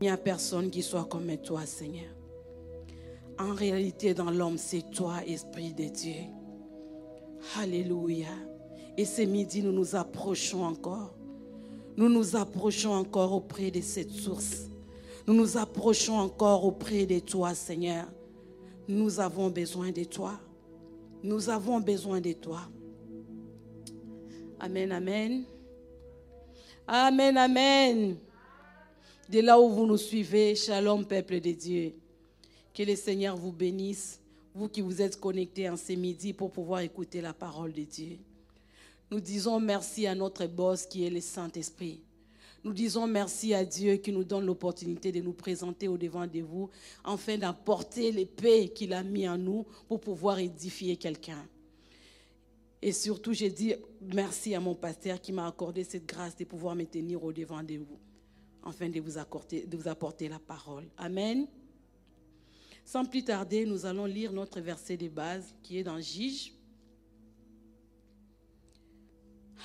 Il n'y a personne qui soit comme toi, Seigneur. En réalité, dans l'homme, c'est toi, Esprit de Dieu. Alléluia. Et ce midi, nous nous approchons encore. Nous nous approchons encore auprès de cette source. Nous nous approchons encore auprès de toi, Seigneur. Nous avons besoin de toi. Nous avons besoin de toi. Amen, amen. Amen, amen de là où vous nous suivez. Shalom, peuple de Dieu. Que le Seigneur vous bénisse, vous qui vous êtes connectés en ce midi pour pouvoir écouter la parole de Dieu. Nous disons merci à notre boss qui est le Saint-Esprit. Nous disons merci à Dieu qui nous donne l'opportunité de nous présenter au devant de vous, afin d'apporter l'épée qu'il a mis en nous pour pouvoir édifier quelqu'un. Et surtout, j'ai dit merci à mon pasteur qui m'a accordé cette grâce de pouvoir me tenir au devant de vous afin de vous, apporter, la parole. Amen. Sans plus tarder, nous allons lire notre verset de base qui est dans Jige.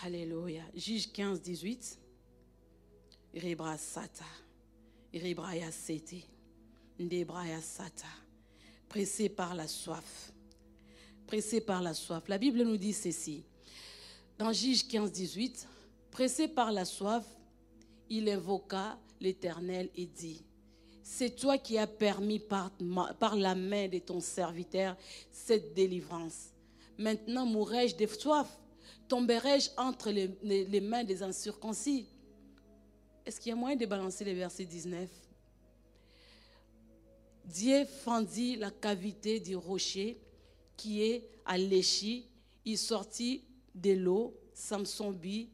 Alléluia. Jige 15, 18. Rebra sata. Sete. Ndebraya sata. Pressé par la soif. Pressé par la soif. La Bible nous dit ceci. Dans Jige 15, 18. Pressé par la soif, il invoqua l'Éternel et dit, c'est toi qui as permis par, la main de ton serviteur cette délivrance. Maintenant mourrai-je de soif Tomberai-je entre les, mains des incirconcis Est-ce qu'il y a moyen de balancer le verset 19 Dieu fendit la cavité du rocher qui est à l'échi. Il sortit de l'eau. Samson vit,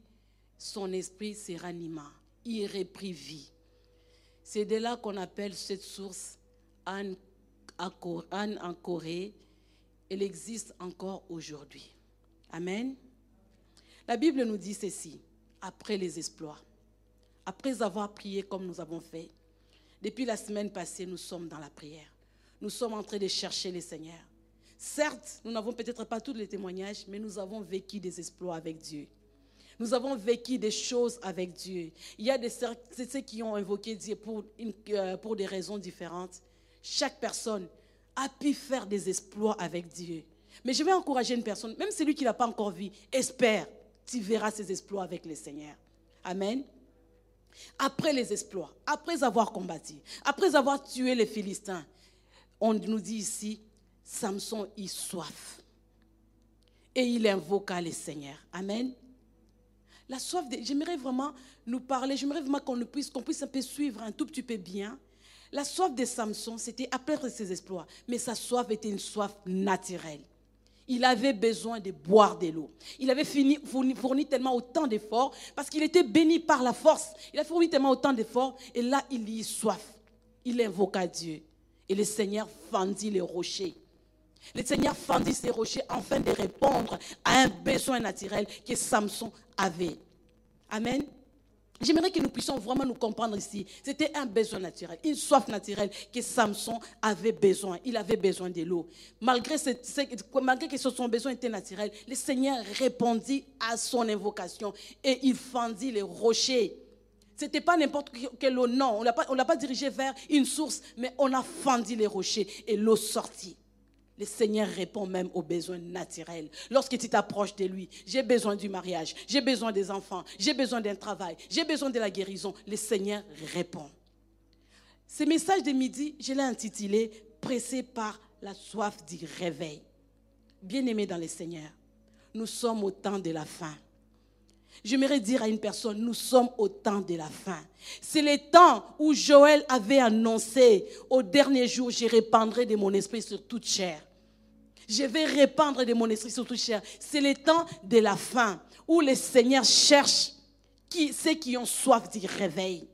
son esprit se ranima vie. C'est de là qu'on appelle cette source Anne, en Corée. Elle existe encore aujourd'hui. Amen. La Bible nous dit ceci, après les exploits, après avoir prié comme nous avons fait. Depuis la semaine passée, nous sommes dans la prière. Nous sommes en train de chercher le Seigneur. Certes, nous n'avons peut-être pas tous les témoignages, mais nous avons vécu des exploits avec Dieu. Nous avons vécu des choses avec Dieu. Il y a des ceux qui ont invoqué Dieu pour, euh, pour des raisons différentes. Chaque personne a pu faire des exploits avec Dieu. Mais je vais encourager une personne, même celui qui n'a pas encore vu, espère, tu verras ses exploits avec le Seigneur. Amen. Après les exploits, après avoir combattu, après avoir tué les Philistins, on nous dit ici, Samson y soif. Et il invoqua le Seigneur. Amen. La soif, j'aimerais vraiment nous parler, j'aimerais vraiment qu'on puisse, qu'on puisse un peu suivre un tout petit peu bien. La soif de Samson, c'était après ses exploits, mais sa soif était une soif naturelle. Il avait besoin de boire de l'eau. Il avait fini, fourni, tellement autant d'efforts parce qu'il était béni par la force. Il a fourni tellement autant d'efforts et là, il y soif. Il invoqua Dieu. Et le Seigneur fendit les rochers. Le Seigneur fendit ces rochers afin de répondre à un besoin naturel que Samson avait. Amen. J'aimerais que nous puissions vraiment nous comprendre ici. C'était un besoin naturel, une soif naturelle que Samson avait besoin. Il avait besoin de l'eau. Malgré, malgré que son besoin était naturel, le Seigneur répondit à son invocation et il fendit les rochers. Ce n'était pas n'importe quelle eau, non. On ne l'a pas dirigé vers une source, mais on a fendu les rochers et l'eau sortit. Le Seigneur répond même aux besoins naturels. Lorsque tu t'approches de lui, j'ai besoin du mariage, j'ai besoin des enfants, j'ai besoin d'un travail, j'ai besoin de la guérison. Le Seigneur répond. Ce message de midi, je l'ai intitulé Pressé par la soif du réveil. Bien-aimés dans le Seigneur, nous sommes au temps de la fin. J'aimerais dire à une personne, nous sommes au temps de la fin. C'est le temps où Joël avait annoncé, au dernier jour, je répandrai de mon esprit sur toute chair. Je vais répandre de mon esprit sur toute chair. C'est le temps de la fin où le Seigneur cherche ceux qui ont soif du réveil.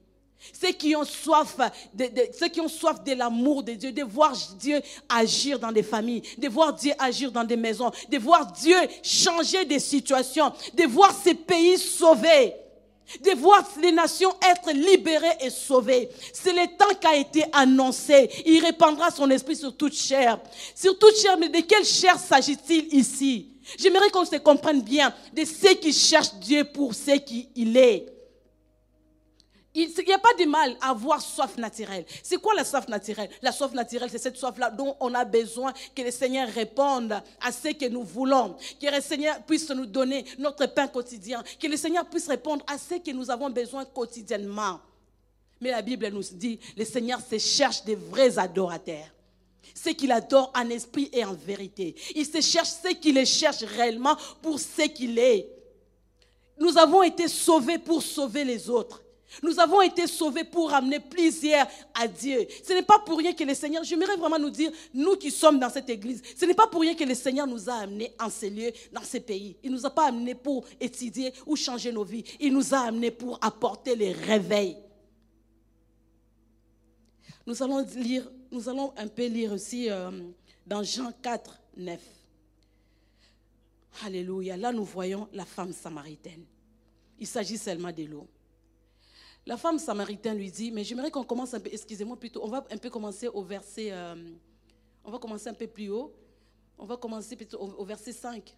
Ceux qui ont soif de, ceux qui ont soif de l'amour de Dieu, de voir Dieu agir dans des familles, de voir Dieu agir dans des maisons, de voir Dieu changer des situations, de voir ces pays sauvés, de voir les nations être libérées et sauvées. C'est le temps qui a été annoncé. Il répandra son esprit sur toute chair. Sur toute chair, mais de quelle chair s'agit-il ici? J'aimerais qu'on se comprenne bien de ceux qui cherchent Dieu pour ce qu'il est. Il n'y a pas de mal à avoir soif naturelle. C'est quoi la soif naturelle? La soif naturelle, c'est cette soif-là dont on a besoin que le Seigneur réponde à ce que nous voulons. Que le Seigneur puisse nous donner notre pain quotidien. Que le Seigneur puisse répondre à ce que nous avons besoin quotidiennement. Mais la Bible nous dit, le Seigneur se cherche des vrais adorateurs. Ceux qu'il adore en esprit et en vérité. Il se cherche ceux qui le cherchent réellement pour ce qu'il est. Nous avons été sauvés pour sauver les autres. Nous avons été sauvés pour amener plusieurs à Dieu. Ce n'est pas pour rien que le Seigneur, j'aimerais vraiment nous dire, nous qui sommes dans cette église, ce n'est pas pour rien que le Seigneur nous a amenés en ces lieux, dans ces pays. Il ne nous a pas amenés pour étudier ou changer nos vies. Il nous a amenés pour apporter les réveils. Nous allons lire, nous allons un peu lire aussi euh, dans Jean 4, 9. Alléluia. Là, nous voyons la femme samaritaine. Il s'agit seulement de l'eau. La femme samaritaine lui dit, mais j'aimerais qu'on commence un peu, excusez-moi plutôt, on va un peu commencer au verset, euh, on va commencer un peu plus haut, on va commencer plutôt au, verset 5.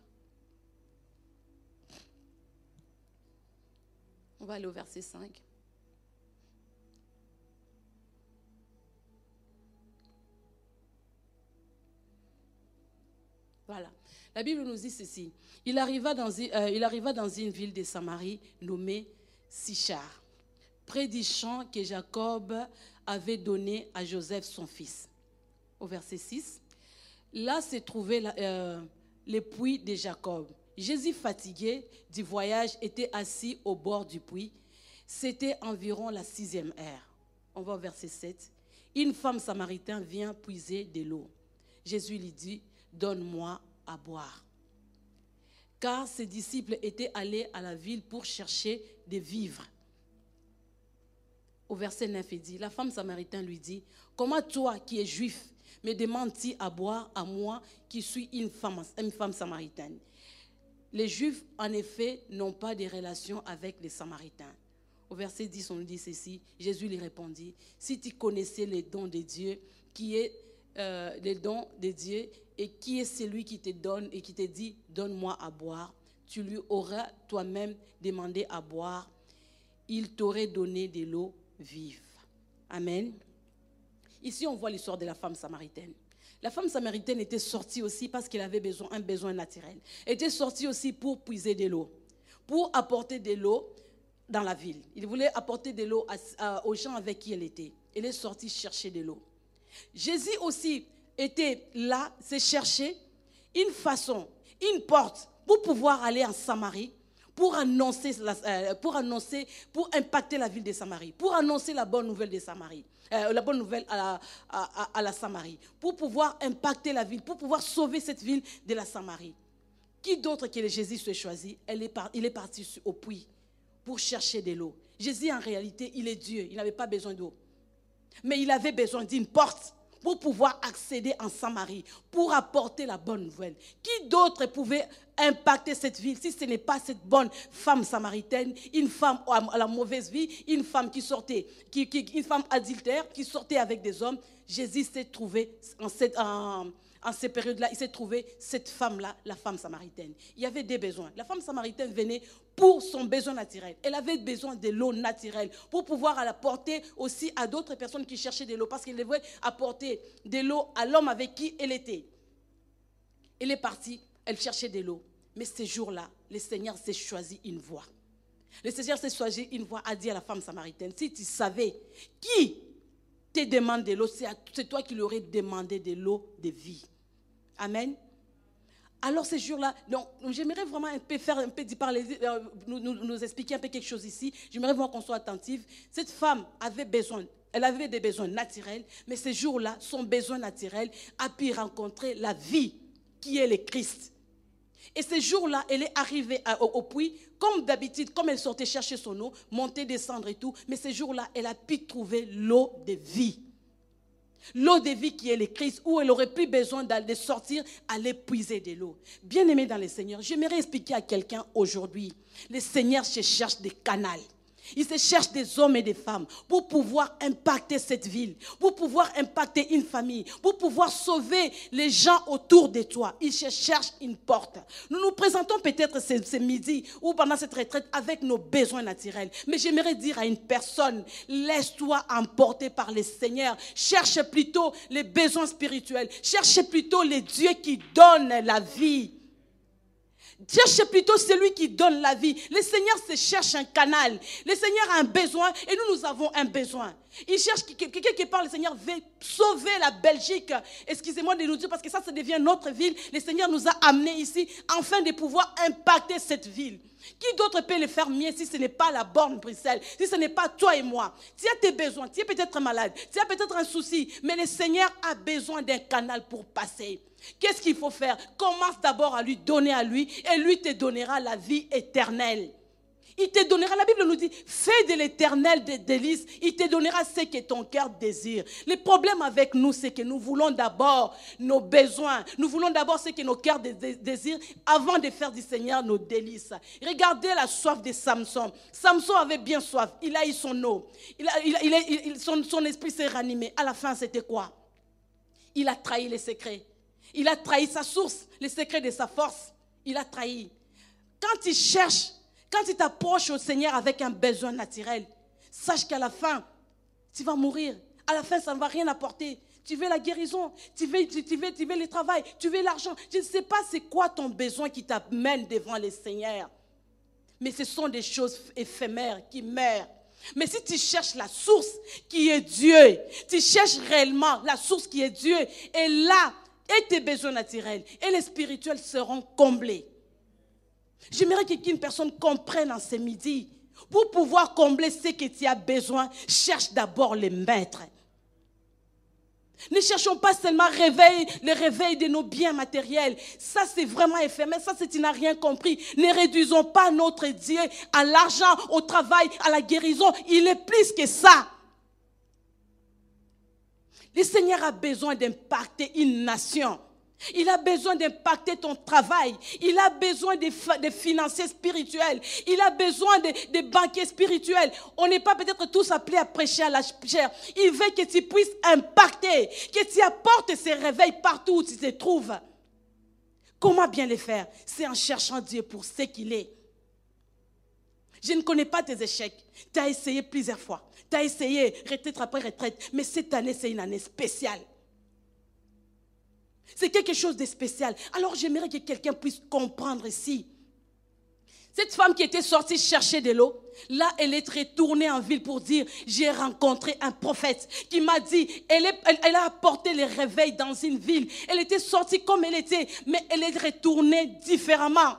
On va aller au verset 5. Voilà. La Bible nous dit ceci. Il arriva dans, euh, il arriva dans une ville de Samarie nommée Sichar près du champ que Jacob avait donné à Joseph son fils. Au verset 6, là se trouvait euh, le puits de Jacob. Jésus, fatigué du voyage, était assis au bord du puits. C'était environ la sixième heure. On va au verset 7. Une femme samaritaine vient puiser de l'eau. Jésus lui dit, donne-moi à boire. Car ses disciples étaient allés à la ville pour chercher des vivres au verset 9, il dit, la femme samaritaine lui dit, comment toi qui es juif me demandes-tu à boire à moi qui suis une femme, une femme samaritaine? Les juifs, en effet, n'ont pas de relation avec les samaritains. Au verset 10, on nous dit ceci, Jésus lui répondit, si tu connaissais les dons de Dieu, qui est euh, les dons de Dieu, et qui est celui qui te donne et qui te dit, donne-moi à boire, tu lui auras toi-même demandé à boire, il t'aurait donné de l'eau vive. Amen. Ici, on voit l'histoire de la femme samaritaine. La femme samaritaine était sortie aussi parce qu'elle avait besoin, un besoin naturel. Elle était sortie aussi pour puiser de l'eau, pour apporter de l'eau dans la ville. Il voulait apporter de l'eau aux gens avec qui elle était. Elle est sortie chercher de l'eau. Jésus aussi était là, c'est chercher une façon, une porte pour pouvoir aller en Samarie pour annoncer, euh, pour annoncer, pour impacter la ville de Samarie, pour annoncer la bonne nouvelle de Samarie, euh, la bonne nouvelle à la, Samarie, pour pouvoir impacter la ville, pour pouvoir sauver cette ville de la Samarie. Qui d'autre que Jésus soit choisi Elle est Il est parti au puits pour chercher de l'eau. Jésus, en réalité, il est Dieu. Il n'avait pas besoin d'eau. Mais il avait besoin d'une porte pour pouvoir accéder en Samarie, pour apporter la bonne nouvelle. Qui d'autre pouvait impacter cette ville si ce n'est pas cette bonne femme samaritaine, une femme à la mauvaise vie, une femme qui sortait, une femme adultère qui sortait avec des hommes? Jésus s'est trouvé en cette... En, en ces périodes-là, il s'est trouvé cette femme-là, la femme samaritaine. Il y avait des besoins. La femme samaritaine venait pour son besoin naturel. Elle avait besoin de l'eau naturelle pour pouvoir l'apporter aussi à d'autres personnes qui cherchaient de l'eau parce qu'elle devait apporter de l'eau à l'homme avec qui elle était. Elle est partie, elle cherchait de l'eau. Mais ce jour-là, le Seigneur s'est choisi une voie. Le Seigneur s'est choisi une voie, a dit à la femme samaritaine, si tu savais qui te demande de l'eau, c'est toi qui lui aurais demandé de l'eau de vie. Amen. Alors ces jours-là, j'aimerais vraiment un peu faire un peu parler, euh, nous, nous, expliquer un peu quelque chose ici. J'aimerais vraiment qu'on soit attentif. Cette femme avait besoin, elle avait des besoins naturels, mais ces jours-là, son besoin naturel a pu rencontrer la vie qui est le Christ. Et ces jours-là, elle est arrivée au, puits, comme d'habitude, comme elle sortait chercher son eau, monter, descendre et tout. Mais ces jours-là, elle a pu trouver l'eau de vie. L'eau de vie qui est le Christ, où elle aurait plus besoin d'aller sortir, aller puiser de l'eau. Bien aimé dans le Seigneur, j'aimerais expliquer à quelqu'un aujourd'hui, le Seigneur se cherche des canaux. Il se cherche des hommes et des femmes pour pouvoir impacter cette ville, pour pouvoir impacter une famille, pour pouvoir sauver les gens autour de toi. Il se cherche une porte. Nous nous présentons peut-être ce, midi ou pendant cette retraite avec nos besoins naturels. Mais j'aimerais dire à une personne, laisse-toi emporter par le Seigneur. Cherche plutôt les besoins spirituels. Cherche plutôt les dieux qui donnent la vie. Cherche plutôt celui qui donne la vie. Le Seigneur se cherche un canal. Le Seigneur a un besoin et nous, nous avons un besoin. Il cherche quelqu'un qui parle, le Seigneur veut sauver la Belgique. Excusez-moi de nous dire parce que ça, ça devient notre ville. Le Seigneur nous a amenés ici afin de pouvoir impacter cette ville. Qui d'autre peut le faire mieux si ce n'est pas la borne Bruxelles, si ce n'est pas toi et moi Tu as tes besoins, tu es peut-être malade, tu as peut-être un souci, mais le Seigneur a besoin d'un canal pour passer. Qu'est-ce qu'il faut faire? Commence d'abord à lui donner à lui et lui te donnera la vie éternelle. Il te donnera, la Bible nous dit, fais de l'éternel des délices, il te donnera ce que ton cœur désire. Le problème avec nous, c'est que nous voulons d'abord nos besoins, nous voulons d'abord ce que nos cœurs désirent avant de faire du Seigneur nos délices. Regardez la soif de Samson. Samson avait bien soif, il a eu son eau, il son, son esprit s'est ranimé. À la fin, c'était quoi? Il a trahi les secrets. Il a trahi sa source, les secrets de sa force. Il a trahi. Quand il cherche, quand il t'approche au Seigneur avec un besoin naturel, sache qu'à la fin, tu vas mourir. À la fin, ça ne va rien apporter. Tu veux la guérison, tu veux, tu, veux, tu veux le travail, tu veux l'argent. Je ne sais pas c'est quoi ton besoin qui t'amène devant le Seigneur. Mais ce sont des choses éphémères qui meurent. Mais si tu cherches la source qui est Dieu, tu cherches réellement la source qui est Dieu, et là, et tes besoins naturels et les spirituels seront comblés. J'aimerais qu'une personne comprenne en ce midi. Pour pouvoir combler ce que tu as besoin, cherche d'abord les maîtres. Ne cherchons pas seulement réveil, le réveil de nos biens matériels. Ça, c'est vraiment éphémère. Ça, c'est tu n'as rien compris. Ne réduisons pas notre Dieu à l'argent, au travail, à la guérison. Il est plus que ça. Le Seigneur a besoin d'impacter une nation. Il a besoin d'impacter ton travail. Il a besoin de, financiers spirituels. Il a besoin de, banquiers spirituels. On n'est pas peut-être tous appelés à prêcher à la chair. Il veut que tu puisses impacter, que tu apportes ces réveils partout où tu te trouves. Comment bien les faire? C'est en cherchant Dieu pour ce qu'il est. Je ne connais pas tes échecs. Tu as essayé plusieurs fois. Tu as essayé retraite après retraite. Mais cette année, c'est une année spéciale. C'est quelque chose de spécial. Alors j'aimerais que quelqu'un puisse comprendre ici. Cette femme qui était sortie chercher de l'eau, là, elle est retournée en ville pour dire, j'ai rencontré un prophète qui m'a dit, elle, elle, a apporté le réveil dans une ville. Elle était sortie comme elle était, mais elle est retournée différemment.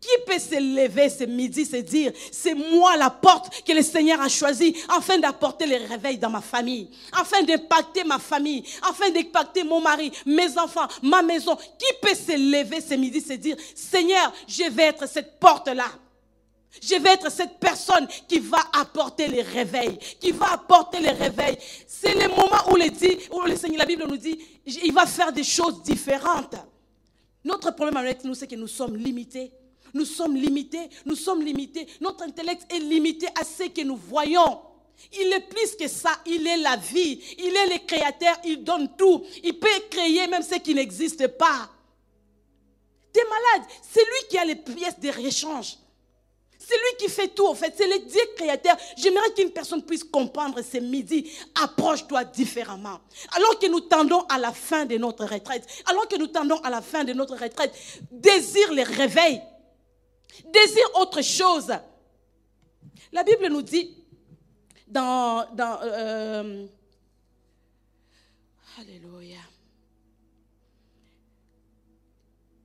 Qui peut se lever ce midi, se dire, c'est moi la porte que le Seigneur a choisie afin d'apporter le réveil dans ma famille, afin d'impacter ma famille, afin d'impacter mon mari, mes enfants, ma maison. Qui peut se lever ce midi, se dire, Seigneur, je vais être cette porte-là. Je vais être cette personne qui va apporter le réveil, qui va apporter le réveil. C'est le moment où, le, dit, où le Seigneur, la Bible nous dit, il va faire des choses différentes. Notre problème avec nous, c'est que nous sommes limités. Nous sommes limités, nous sommes limités. Notre intellect est limité à ce que nous voyons. Il est plus que ça, il est la vie, il est le créateur, il donne tout. Il peut créer même ce qui n'existe pas. Tu es malade, c'est lui qui a les pièces de réchange. C'est lui qui fait tout, en fait. C'est le Dieu créateur. J'aimerais qu'une personne puisse comprendre ce midi. Approche-toi différemment. Alors que nous tendons à la fin de notre retraite, alors que nous tendons à la fin de notre retraite, désire le réveil désire autre chose. La Bible nous dit dans... dans euh, Alléluia.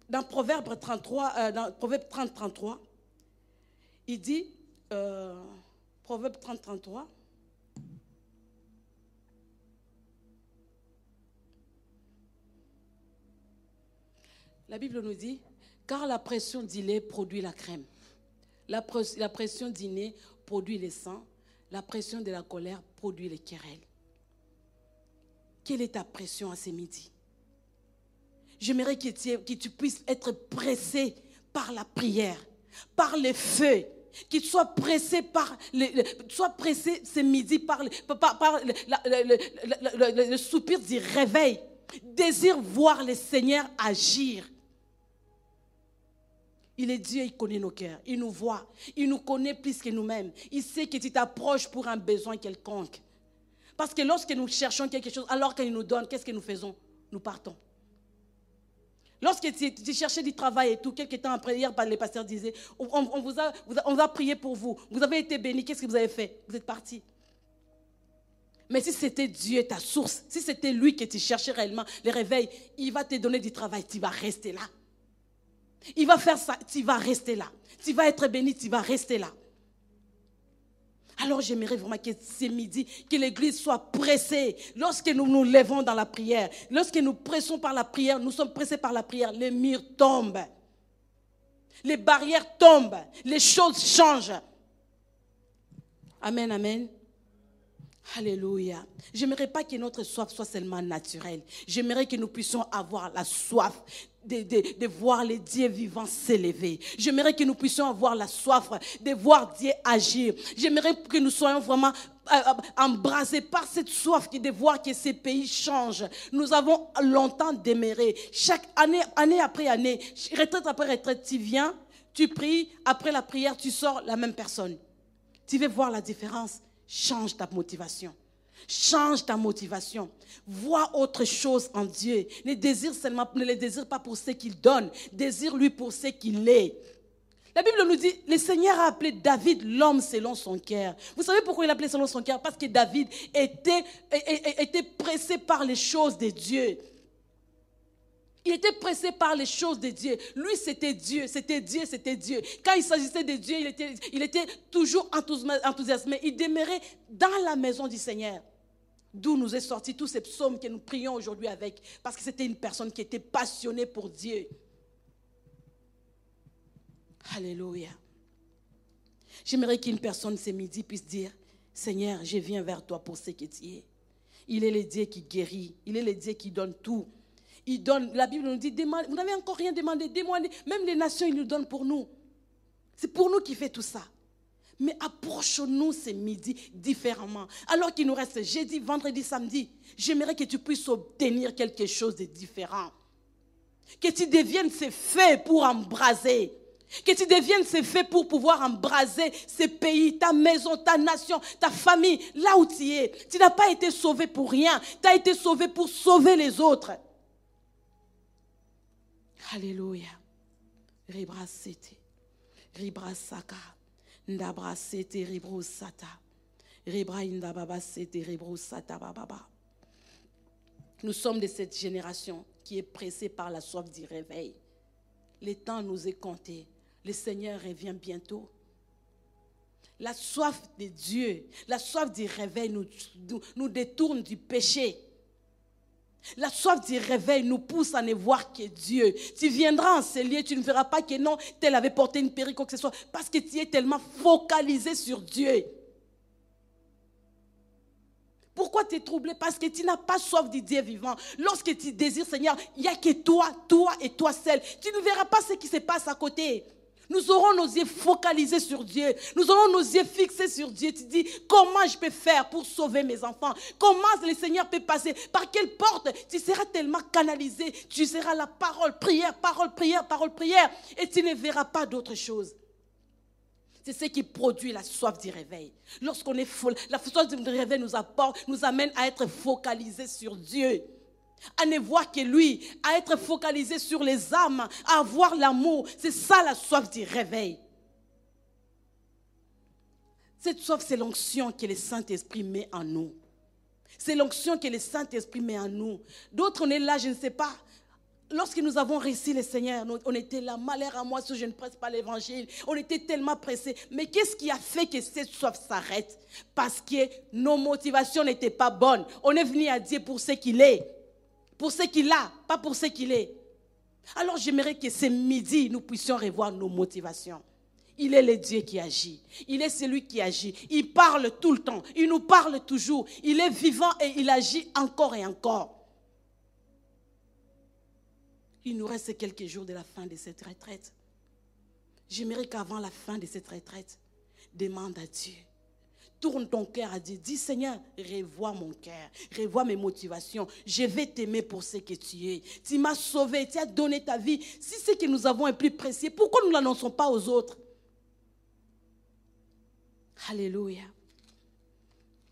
dans Proverbe 33, euh, dans Proverbe 30, 33, il dit, euh, Proverbe 30, 33, la Bible nous dit, car la pression du lait produit la crème. La, pres- la pression du produit les sangs. La pression de la colère produit les querelles. Quelle est ta pression à ce midi? J'aimerais que tu, puisses être pressé par la prière, par le feu, qu'il soit pressé par le, pressé ce midi par, le soupir du réveil. Désire voir le Seigneur agir. Il est Dieu, il connaît nos cœurs, il nous voit, il nous connaît plus que nous-mêmes. Il sait que tu t'approches pour un besoin quelconque. Parce que lorsque nous cherchons quelque chose, alors qu'il nous donne, qu'est-ce que nous faisons? Nous partons. Lorsque tu, cherchais du travail et tout, quelques temps après, hier, les pasteurs disaient, on, vous a, a- prier pour vous. Vous avez été bénis, qu'est-ce que vous avez fait? Vous êtes partis. Mais si c'était Dieu, ta source, si c'était lui que tu cherchais réellement, le réveil, il va te donner du travail, tu vas rester là. Il va faire ça, tu vas rester là. Tu vas être béni, tu vas rester là. Alors j'aimerais vraiment que ce midi, que l'Église soit pressée. Lorsque nous nous levons dans la prière, lorsque nous pressons par la prière, nous sommes pressés par la prière, les murs tombent. Les barrières tombent. Les choses changent. Amen, amen. Alléluia. J'aimerais pas que notre soif soit seulement naturelle. J'aimerais que nous puissions avoir la soif de, voir les dieux vivants s'élever. J'aimerais que nous puissions avoir la soif de voir Dieu agir. J'aimerais que nous soyons vraiment euh, euh, embrasés par cette soif de voir que ces pays changent. Nous avons longtemps déméré. Chaque année, année après année, retraite après retraite, tu viens, tu pries, après la prière, tu sors la même personne. Tu veux voir la différence? Change ta motivation. Change ta motivation. Vois autre chose en Dieu. Ne désire seulement, ne le désire pas pour ce qu'il donne. Désire-lui pour ce qu'il est. La Bible nous dit, le Seigneur a appelé David l'homme selon son cœur. Vous savez pourquoi il l'a appelé selon son cœur? Parce que David était, était- était pressé par les choses de Dieu. Il était pressé par les choses de Dieu. Lui, c'était Dieu, c'était Dieu, c'était Dieu. Quand il s'agissait de Dieu, il était, il était toujours enthousiasmé. Il demeurait dans la maison du Seigneur. D'où nous est sorti tous ces psaumes que nous prions aujourd'hui avec. Parce que c'était une personne qui était passionnée pour Dieu. Alléluia. J'aimerais qu'une personne ce midi puisse dire, Seigneur, je viens vers toi pour ce que tu es. Il est le Dieu qui guérit. Il est le Dieu qui donne tout. Il donne, la Bible nous dit, demande- vous n'avez encore rien demandé, demandez. Même les nations, il nous donne pour nous. C'est pour nous qu'il fait tout ça. Mais approchons-nous ce midi différemment. Alors qu'il nous reste jeudi, vendredi, samedi, j'aimerais que tu puisses obtenir quelque chose de différent. Que tu deviennes ce feu pour embraser. Que tu deviennes ce feu pour pouvoir embraser ce pays, ta maison, ta nation, ta famille, là où tu es. Tu n'as pas été sauvé pour rien. Tu as été sauvé pour sauver les autres. Alléluia. Ribrasete. Ribrasaka. Ribrosata. Ribra indababasete ribrosata bababa. Nous sommes de cette génération qui est pressée par la soif du réveil. Le temps nous est compté. Le Seigneur revient bientôt. La soif de Dieu, la soif du réveil nous détourne du péché. La soif du réveil nous pousse à ne voir que Dieu. Tu viendras en ce lieu, tu ne verras pas que non, tel avait porté une perruque ou que ce soit, parce que tu es tellement focalisé sur Dieu. Pourquoi tu es troublé? Parce que tu n'as pas soif du Dieu vivant. Lorsque tu désires, Seigneur, il n'y a que toi, toi et toi seul. Tu ne verras pas ce qui se passe à côté. Nous aurons nos yeux focalisés sur Dieu. Nous aurons nos yeux fixés sur Dieu. Tu dis, comment je peux faire pour sauver mes enfants? Comment le Seigneur peut passer? Par quelle porte? Tu seras tellement canalisé. Tu seras la parole, prière, parole, prière, parole, prière. Et tu ne verras pas d'autre chose. C'est ce qui produit la soif du réveil. Lorsqu'on est fol, la soif du réveil nous apporte, nous amène à être focalisés sur Dieu, à ne voir que lui, à être focalisé sur les âmes, à avoir l'amour. C'est ça la soif du réveil. Cette soif, c'est l'onction que le Saint-Esprit met en nous. C'est l'onction que le Saint-Esprit met en nous. D'autres, on est là, je ne sais pas. lorsque nous avons réussi le Seigneur, on était là, malheur à moi si je ne presse pas l'évangile. On était tellement pressés. Mais qu'est-ce qui a fait que cette soif s'arrête? Parce que nos motivations n'étaient pas bonnes. On est venu à Dieu pour ce qu'il est. Pour ce qu'il a, pas pour ce qu'il est. Alors j'aimerais que ce midi, nous puissions revoir nos motivations. Il est le Dieu qui agit. Il est celui qui agit. Il parle tout le temps. Il nous parle toujours. Il est vivant et il agit encore et encore. Il nous reste quelques jours de la fin de cette retraite. J'aimerais qu'avant la fin de cette retraite, demande à Dieu. Tourne ton cœur à Dieu. Dis Seigneur, revois mon cœur, revois mes motivations. Je vais t'aimer pour ce que tu es. Tu m'as sauvé, tu as donné ta vie. Si ce que nous avons est plus précieux, pourquoi nous ne l'annonçons pas aux autres? Alléluia.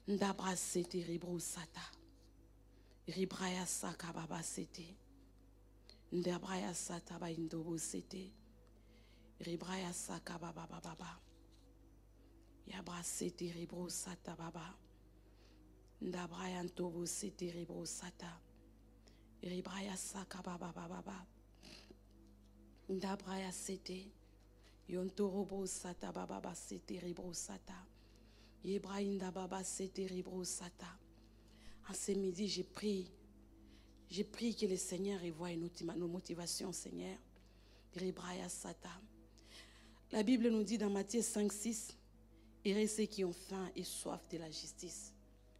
Ndabra sete ribro sata. Ribraya saka baba sete. Ndabraya sata ba indobo sete. Ribraya saka baba baba baba. Yabra sete ribro sata baba. Ndabraya ntobo sete ribro sata. Ribraya saka baba baba baba. Ndabraya sete. Yontorobo sata baba ba sete ribro sata. Yebraïnda baba sete ribro sata. En ce midi, j'ai pris, j'ai pris que le Seigneur revoie nos motivations, Seigneur. Ribraya sata. La Bible nous dit dans Matthieu 5, 6, Irez ceux qui ont faim et soif de la justice.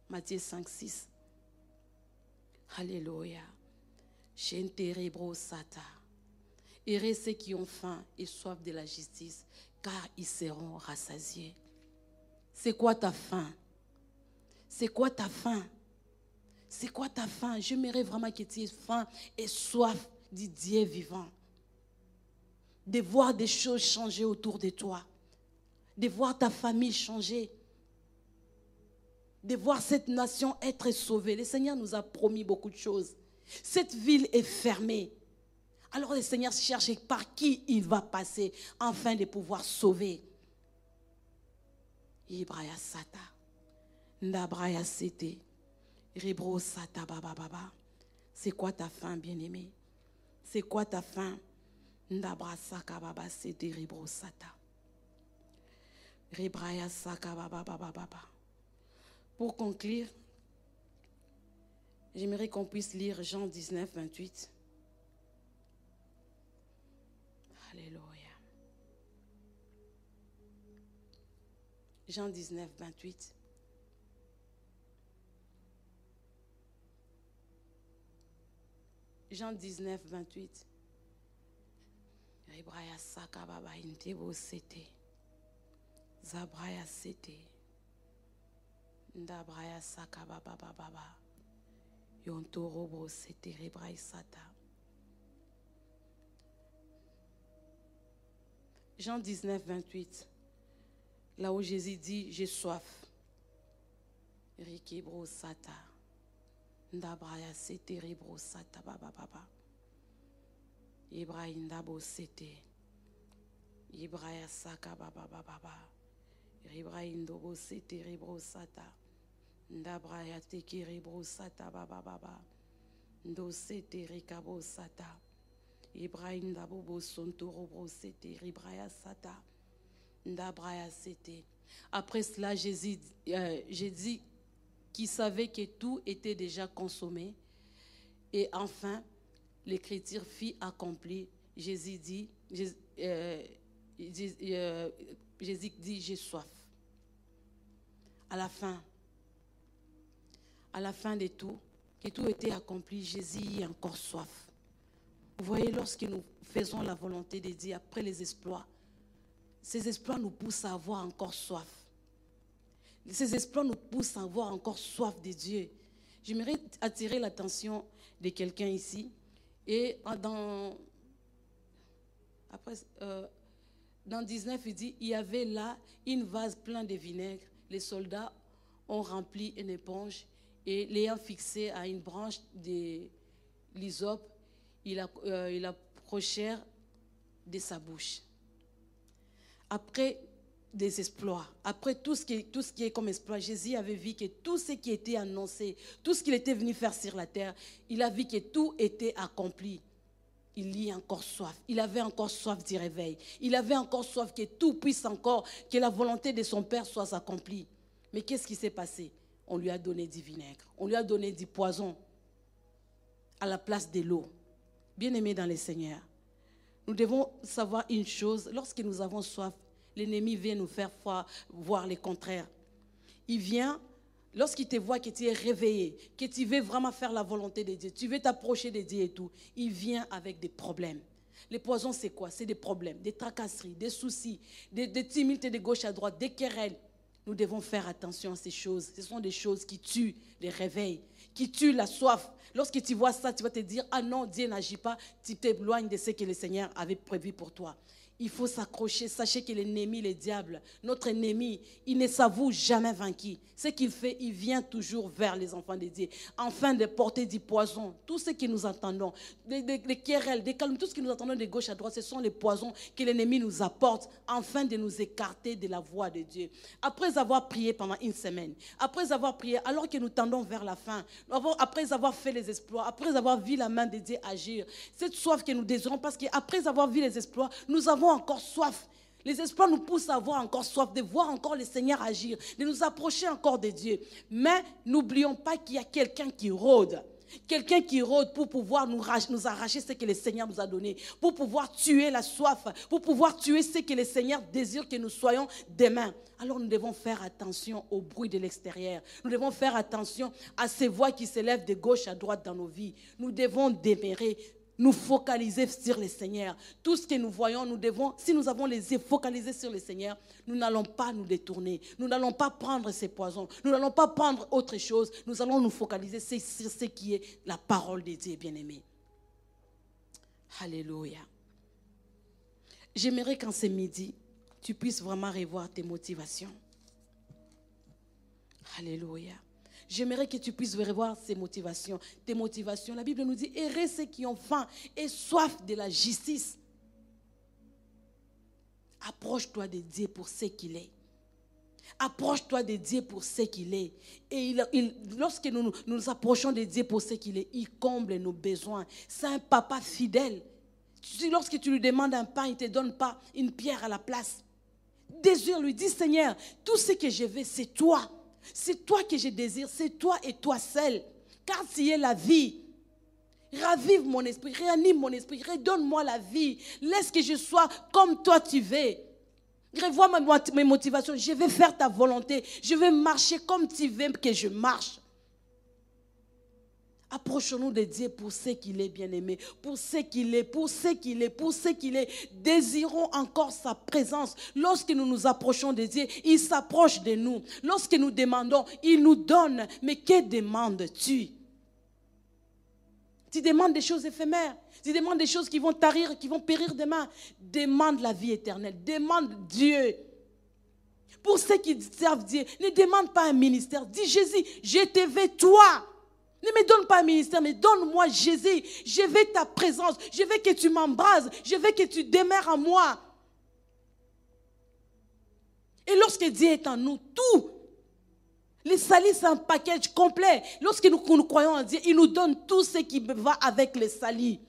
Matthieu 5, 6. Alléluia. Sata. Irez ceux qui ont faim et soif de la justice, car ils seront rassasiés. C'est quoi ta faim? C'est quoi ta faim? C'est quoi ta faim? J'aimerais vraiment que tu aies faim et soif du Dieu vivant. De voir des choses changer autour de toi. De voir ta famille changer. De voir cette nation être sauvée. Le Seigneur nous a promis beaucoup de choses. Cette ville est fermée. Alors le Seigneur cherche par qui il va passer afin de pouvoir sauver. Ndabraya sete. Baba baba. C'est quoi ta faim, bien-aimé? C'est quoi ta faim? Ndabra baba. Pour conclure, j'aimerais qu'on puisse lire Jean 19, 28. Alléluia. Jean 19, 28. Jean 19, 28. Zabraya sete. Ndabraya saka baba baba. Yontorobo sete sata. Jean 19, 28. Là où Jésus dit, j'ai soif. Rikibro sata. Ndabraya sete ribro sata baba baba. Ibrahim dabo sete. Ibraya saka baba baba. Ibrahim dobo sete ribro sata. Ndabraya teki ribro sata baba baba. Ndo sete rikabo sata. Sonto robro sete ribraya sata. Ndabraya sete. Après cela, Jésus, euh, Jésus qui savait que tout était déjà consommé. Et enfin, l'écriture fit accomplie. Jésus dit, Jésus, euh, Jésus, euh, Jésus dit, j'ai soif. À la fin, à la fin de tout, que tout était accompli, Jésus a encore soif. Vous voyez, lorsque nous faisons la volonté de Dieu après les exploits, ces exploits nous poussent à avoir encore soif. Ces exploits nous poussent à avoir encore soif de Dieu. J'aimerais attirer l'attention de quelqu'un ici. Et dans, après, euh, dans 19, il dit, il y avait là une vase pleine de vinaigre. Les soldats ont rempli une éponge et l'ayant fixé à une branche de l'hysope, il, a, euh, approchèrent de sa bouche. Après des exploits, après tout ce, qui tout ce qui est comme exploit, Jésus avait vu que tout ce qui était annoncé, tout ce qu'il était venu faire sur la terre, il a vu que tout était accompli. Il y a encore soif. Il avait encore soif du réveil. Il avait encore soif que tout puisse encore, que la volonté de son Père soit accomplie. Mais qu'est-ce qui s'est passé? On lui a donné du vinaigre. On lui a donné du poison à la place de l'eau. Bien-aimés dans les seigneurs, nous devons savoir une chose. Lorsque nous avons soif, l'ennemi vient nous faire voir le contraire. Il vient Lorsqu'il te voit que tu es réveillé, que tu veux vraiment faire la volonté de Dieu, tu veux t'approcher de Dieu et tout, il vient avec des problèmes. Les poisons, c'est quoi? C'est des problèmes, des tracasseries, des soucis, des, des tumultes de gauche à droite, des querelles. Nous devons faire attention à ces choses. Ce sont des choses qui tuent les réveils, qui tuent la soif. Lorsque tu vois ça, tu vas te dire, ah non, Dieu n'agit pas, tu t'éloignes de ce que le Seigneur avait prévu pour toi. Il faut s'accrocher. Sachez que l'ennemi, le diable, notre ennemi, il ne s'avoue jamais vaincu. Ce qu'il fait, il vient toujours vers les enfants de Dieu, afin de porter du poison. Tout ce que nous entendons, les, querelles, des calmes, tout ce que nous entendons de gauche à droite, ce sont les poisons que l'ennemi nous apporte, afin de nous écarter de la voie de Dieu. Après avoir prié pendant une semaine, après avoir prié, alors que nous tendons vers la fin, après avoir fait les exploits, après avoir vu la main de Dieu agir, cette soif que nous désirons, parce qu'après avoir vu les exploits, nous avons encore soif. Les espoirs nous poussent à avoir encore soif, de voir encore le Seigneur agir, de nous approcher encore de Dieu. Mais n'oublions pas qu'il y a quelqu'un qui rôde. Quelqu'un qui rôde pour pouvoir nous, arracher ce que le Seigneur nous a donné, pour pouvoir tuer la soif, pour pouvoir tuer ce que le Seigneur désire que nous soyons demain. Alors nous devons faire attention au bruit de l'extérieur. Nous devons faire attention à ces voix qui s'élèvent de gauche à droite dans nos vies. Nous devons démérer nous focaliser sur le Seigneur. Tout ce que nous voyons, nous devons, si nous avons les yeux focalisés sur le Seigneur, nous n'allons pas nous détourner. Nous n'allons pas prendre ces poisons. Nous n'allons pas prendre autre chose. Nous allons nous focaliser sur ce qui est la parole de Dieu, bien-aimé. Alléluia. J'aimerais qu'en ce midi, tu puisses vraiment revoir tes motivations. Alléluia. J'aimerais que tu puisses revoir ces motivations, tes motivations. La Bible nous dit, errez ceux qui ont faim et soif de la justice. Approche-toi de Dieu pour ce qu'il est. Approche-toi de Dieu pour ce qu'il est. Et lorsque nous, nous approchons de Dieu pour ce qu'il est, il comble nos besoins. C'est un papa fidèle. Lorsque tu lui demandes un pain, il ne te donne pas une pierre à la place. Désire lui, dis Seigneur, tout ce que je veux, c'est toi. C'est toi que je désire, c'est toi et toi seul. Car tu es la vie. Ravive mon esprit, réanime mon esprit, redonne-moi la vie. Laisse que je sois comme toi tu veux. Revois mes motivations. Je vais faire ta volonté. Je vais marcher comme tu veux que je marche. Approchons-nous de Dieu pour ce qu'il est, bien-aimé, pour ce qu'il est, pour ce qu'il est, pour ce qu'il est. Désirons encore sa présence. Lorsque nous nous approchons de Dieu, il s'approche de nous. Lorsque nous demandons, il nous donne. Mais que demandes-tu? Tu demandes des choses éphémères. Tu demandes des choses qui vont tarir, qui vont périr demain. Demande la vie éternelle. Demande Dieu. Pour ceux qui servent Dieu, ne demande pas un ministère. Dis Jésus, je te veux toi. Ne me donne pas un ministère, mais donne-moi Jésus. Je veux ta présence. Je veux que tu m'embrases. Je veux que tu demeures en moi. Et lorsque Dieu est en nous, tout, les salis, c'est un package complet. Lorsque nous, croyons en Dieu, il nous donne tout ce qui va avec les salis.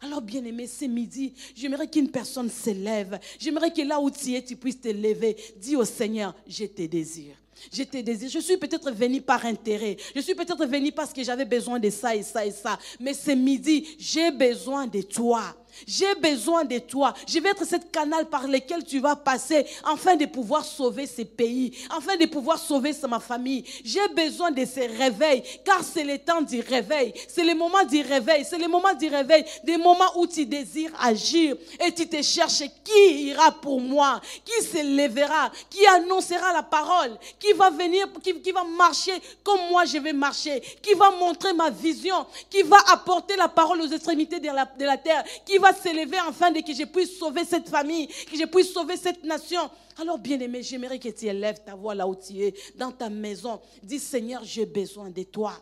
Alors, bien aimé, ce midi, j'aimerais qu'une personne s'élève. J'aimerais que là où tu es, tu puisses te lever. Dis au Seigneur, je te désire. Je te désire. Je suis peut-être venu par intérêt. Je suis peut-être venu parce que j'avais besoin de ça et ça et ça. Mais ce midi, j'ai besoin de toi. J'ai besoin de toi. Je vais être ce canal par lequel tu vas passer afin de pouvoir sauver ce pays, afin de pouvoir sauver ma famille. J'ai besoin de ce réveil, car c'est le temps du réveil. C'est le moment du réveil. C'est le moment du réveil, des moments où tu désires agir et tu te cherches qui ira pour moi, qui se lèvera, qui annoncera la parole, qui va venir, qui, qui va marcher comme moi je vais marcher, qui va montrer ma vision, qui va apporter la parole aux extrémités de la, de la terre, qui s'élever afin de que je puisse sauver cette famille, que je puisse sauver cette nation. Alors, bien-aimé, j'aimerais que tu élèves ta voix là où tu es, dans ta maison. Dis, Seigneur, j'ai besoin de toi.